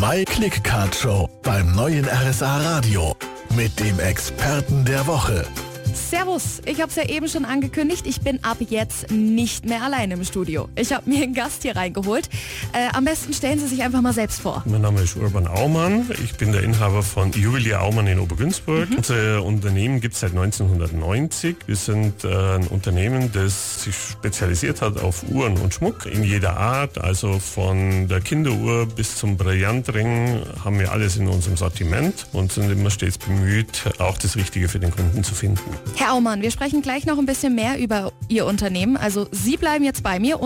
My Click Card Show beim neuen RSA Radio mit dem Experten der Woche. Servus, ich habe es ja eben schon angekündigt, ich bin ab jetzt nicht mehr allein im Studio. Ich habe mir einen Gast hier reingeholt. Äh, am besten stellen Sie sich einfach mal selbst vor. Mein Name ist Urban Aumann. Ich bin der Inhaber von Juwelier Aumann in Obergünzburg. Mhm. Unser Unternehmen gibt es seit 1990. Wir sind äh, ein Unternehmen, das sich spezialisiert hat auf Uhren und Schmuck in jeder Art. Also von der Kinderuhr bis zum Brillantring haben wir alles in unserem Sortiment und sind immer stets bemüht, auch das Richtige für den Kunden zu finden. Herr Aumann, wir sprechen gleich noch ein bisschen mehr über Ihr Unternehmen. Also Sie bleiben jetzt bei mir.